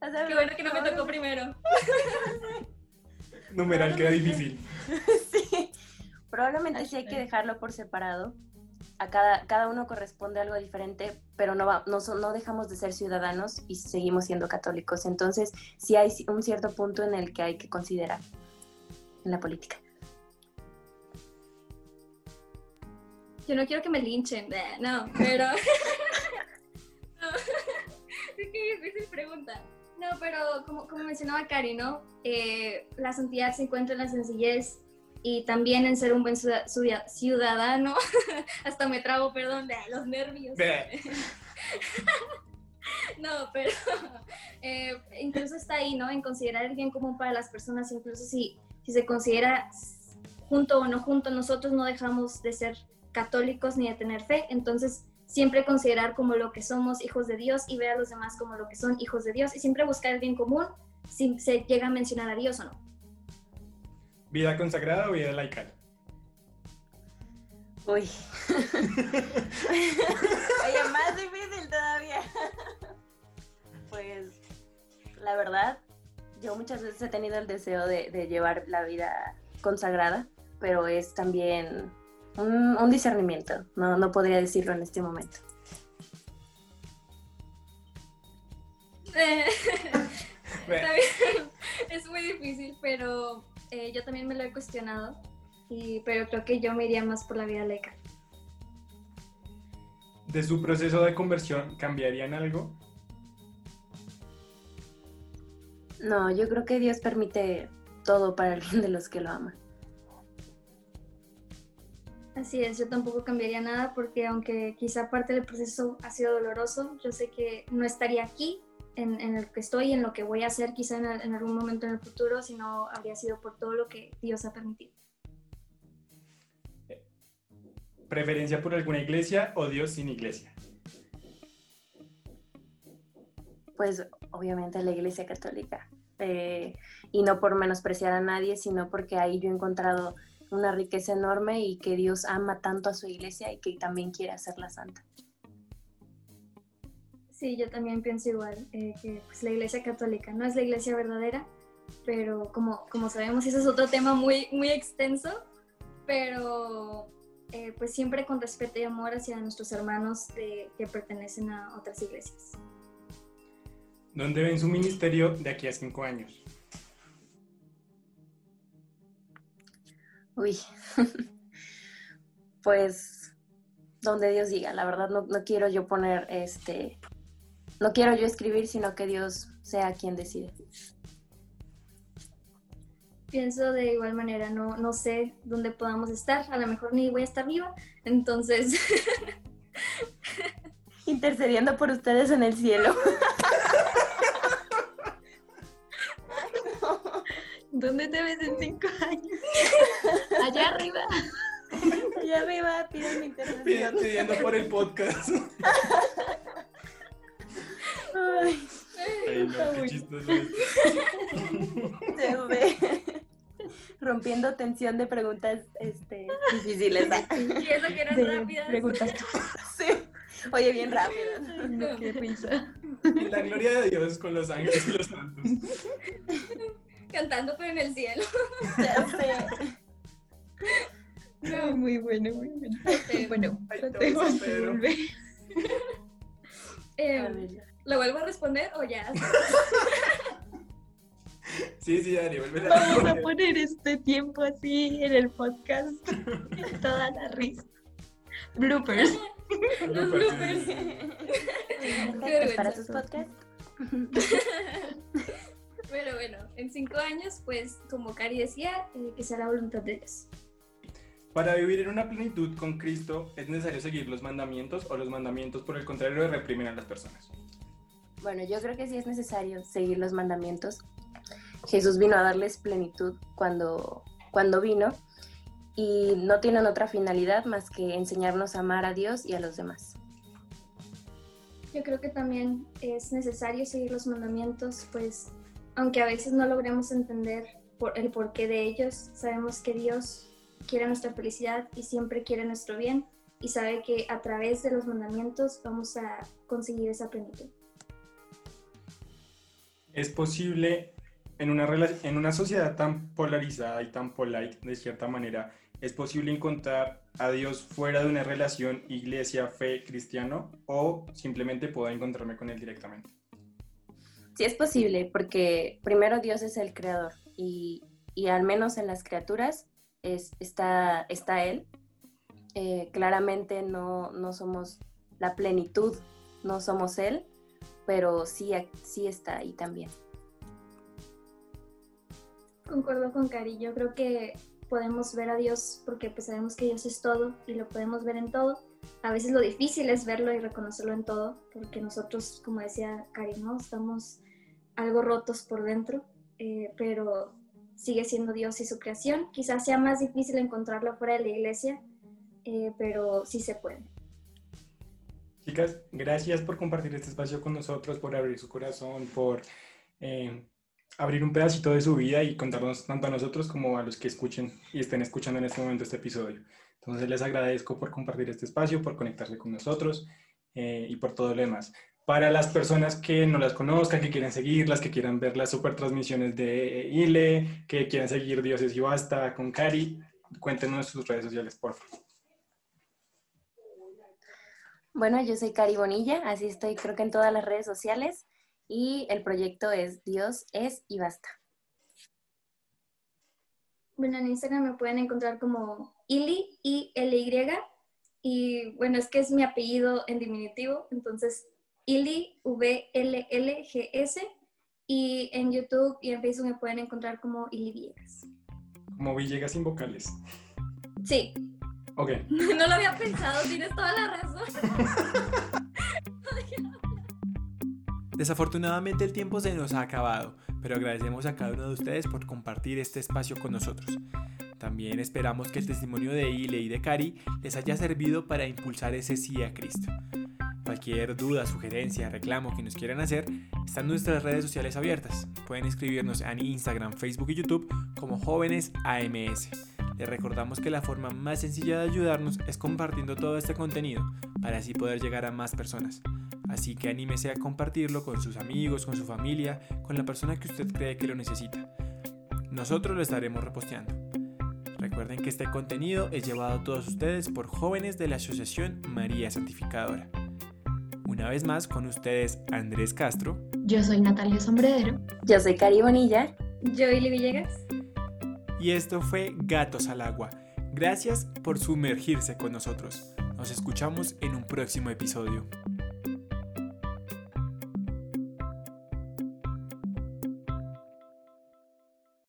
qué bueno que no me tocó primero. Numeral queda difícil. sí. Probablemente sí hay que dejarlo por separado. A cada, cada uno corresponde algo diferente, pero no, va, no, no dejamos de ser ciudadanos y seguimos siendo católicos. Entonces, sí hay un cierto punto en el que hay que considerar en la política. Yo no quiero que me linchen, no, pero... no. es que difícil pregunta. No, pero como, como mencionaba Cari, ¿no? Eh, la santidad se encuentra en la sencillez y también en ser un buen ciudadano. Hasta me trago, perdón, de los nervios. no, pero eh, incluso está ahí, ¿no? En considerar el bien común para las personas, incluso si, si se considera junto o no junto, nosotros no dejamos de ser católicos ni de tener fe, entonces siempre considerar como lo que somos hijos de Dios y ver a los demás como lo que son hijos de Dios y siempre buscar el bien común si se llega a mencionar a Dios o no. ¿Vida consagrada o vida laical? Uy. Oye, más difícil todavía. pues, la verdad, yo muchas veces he tenido el deseo de, llevar la vida consagrada, pero es también un, discernimiento. No, no podría decirlo en este momento. es muy difícil, pero eh, yo también me lo he cuestionado, y, pero creo que yo me iría más por la vida laica. ¿De su proceso de conversión cambiarían algo? No, yo creo que Dios permite todo para el bien de los que lo aman. Así es, yo tampoco cambiaría nada porque aunque quizá parte del proceso ha sido doloroso, yo sé que no estaría aquí en, en, el que estoy, en lo que voy a hacer quizá en, en, algún momento en el futuro, si no habría sido por todo lo que Dios ha permitido. ¿Preferencia por alguna iglesia o Dios sin iglesia? Pues obviamente la iglesia católica. eh, y no por menospreciar a nadie, sino porque ahí yo he encontrado una riqueza enorme y que Dios ama tanto a su iglesia y que también quiere hacerla santa. Sí, yo también pienso igual, eh, que pues, la iglesia católica no es la iglesia verdadera, pero como, como sabemos, ese es otro tema muy, muy extenso, pero eh, pues siempre con respeto y amor hacia nuestros hermanos que pertenecen a otras iglesias. ¿Dónde ven su ministerio de aquí a cinco años? Uy, pues donde Dios diga, la verdad no, no, quiero yo poner este, no quiero yo escribir, sino que Dios sea quien decide. Pienso de igual manera, no, no sé dónde podamos estar, a lo mejor ni voy a estar viva, entonces... Intercediendo por ustedes en el cielo. ¿Dónde te ves en cinco años? Allá arriba. Allá arriba, piden intercesión. Pidiendo por el podcast. Ay, no, qué chistoso es. se ve. Rompiendo tensión de preguntas este, difíciles. ¿ah? Y eso que eran De rápidas. preguntas. Sí. Oye, bien rápido. No, qué risa. Y la gloria de Dios con los ángeles y los santos. Cantando pero en el cielo. Ya sé. Ay, muy bueno, muy bueno. Bueno, Ay, te tratemos de volver. eh. ¿Lo vuelvo a responder o ya? Sí, sí, Dani, vuelve Vamos a poner este tiempo así en el podcast. Toda la risa. Bloopers. Los bloopers. Para sus podcasts. Pero bueno, en cinco años, pues como Cari decía, eh, que sea la voluntad de Dios. Para vivir en una plenitud con Cristo, ¿es necesario seguir los mandamientos o los mandamientos, por el contrario, reprimen a las personas? Bueno, yo creo que sí es necesario seguir los mandamientos. Jesús vino a darles plenitud cuando, cuando vino y no tienen otra finalidad más que enseñarnos a amar a Dios y a los demás. Yo creo que también es necesario seguir los mandamientos, pues aunque a veces no logremos entender por el porqué de ellos, sabemos que Dios quiere nuestra felicidad y siempre quiere nuestro bien y sabe que a través de los mandamientos vamos a conseguir esa plenitud. ¿Es posible en una, en una sociedad tan polarizada y tan polite, de cierta manera, es posible encontrar a Dios fuera de una relación iglesia, fe, cristiano o simplemente puedo encontrarme con Él directamente? Sí es posible, porque primero Dios es el creador y, y al menos en las criaturas es, está, está Él. Eh, claramente no, no somos la plenitud, no somos Él, pero sí, sí está ahí también. Concuerdo con Cari, yo creo que podemos ver a Dios porque pues sabemos que Dios es todo y lo podemos ver en todo. A veces lo difícil es verlo y reconocerlo en todo, porque nosotros, como decía Cari, ¿no? estamos algo rotos por dentro, eh, pero sigue siendo Dios y su creación. Quizás sea más difícil encontrarlo fuera de la iglesia, eh, pero sí se puede. Chicas, gracias por compartir este espacio con nosotros, por abrir su corazón, por eh, abrir un pedacito de su vida y contarnos tanto a nosotros como a los que escuchen y estén escuchando en este momento este episodio. Entonces les agradezco por compartir este espacio, por conectarse con nosotros eh, y por todo lo demás. Para las personas que no las conozcan, que quieren seguirlas, que quieran ver las super transmisiones de ILE, que quieren seguir Dioses y Basta con Cari, cuéntenos sus redes sociales, por favor. Bueno, yo soy Cari Bonilla, así estoy creo que en todas las redes sociales y el proyecto es Dios es y basta. Bueno, en Instagram me pueden encontrar como Ili, I-L-Y, y bueno, es que es mi apellido en diminutivo, entonces Ili, V-L-L-G-S, y en YouTube y en Facebook me pueden encontrar como Ili Villegas. Como Villegas sin vocales. Sí, Ok. no lo había pensado, tienes toda la razón. Desafortunadamente el tiempo se nos ha acabado, pero agradecemos a cada uno de ustedes por compartir este espacio con nosotros. También esperamos que el testimonio de Ile y de Cari les haya servido para impulsar ese sí a Cristo. Cualquier duda, sugerencia, reclamo que nos quieran hacer, están nuestras redes sociales abiertas. Pueden escribirnos en Instagram, Facebook y YouTube como Jóvenes AMS. Les recordamos que la forma más sencilla de ayudarnos es compartiendo todo este contenido para así poder llegar a más personas. Así que anímese a compartirlo con sus amigos, con su familia, con la persona que usted cree que lo necesita. Nosotros lo estaremos reposteando. Recuerden que este contenido es llevado a todos ustedes por jóvenes de la Asociación María Santificadora. Una vez más con ustedes Andrés Castro. Yo soy Natalia Sombredero. Yo soy Cari Bonilla. Yo, Ili Villegas. Y esto fue Gatos al Agua. Gracias por sumergirse con nosotros. Nos escuchamos en un próximo episodio.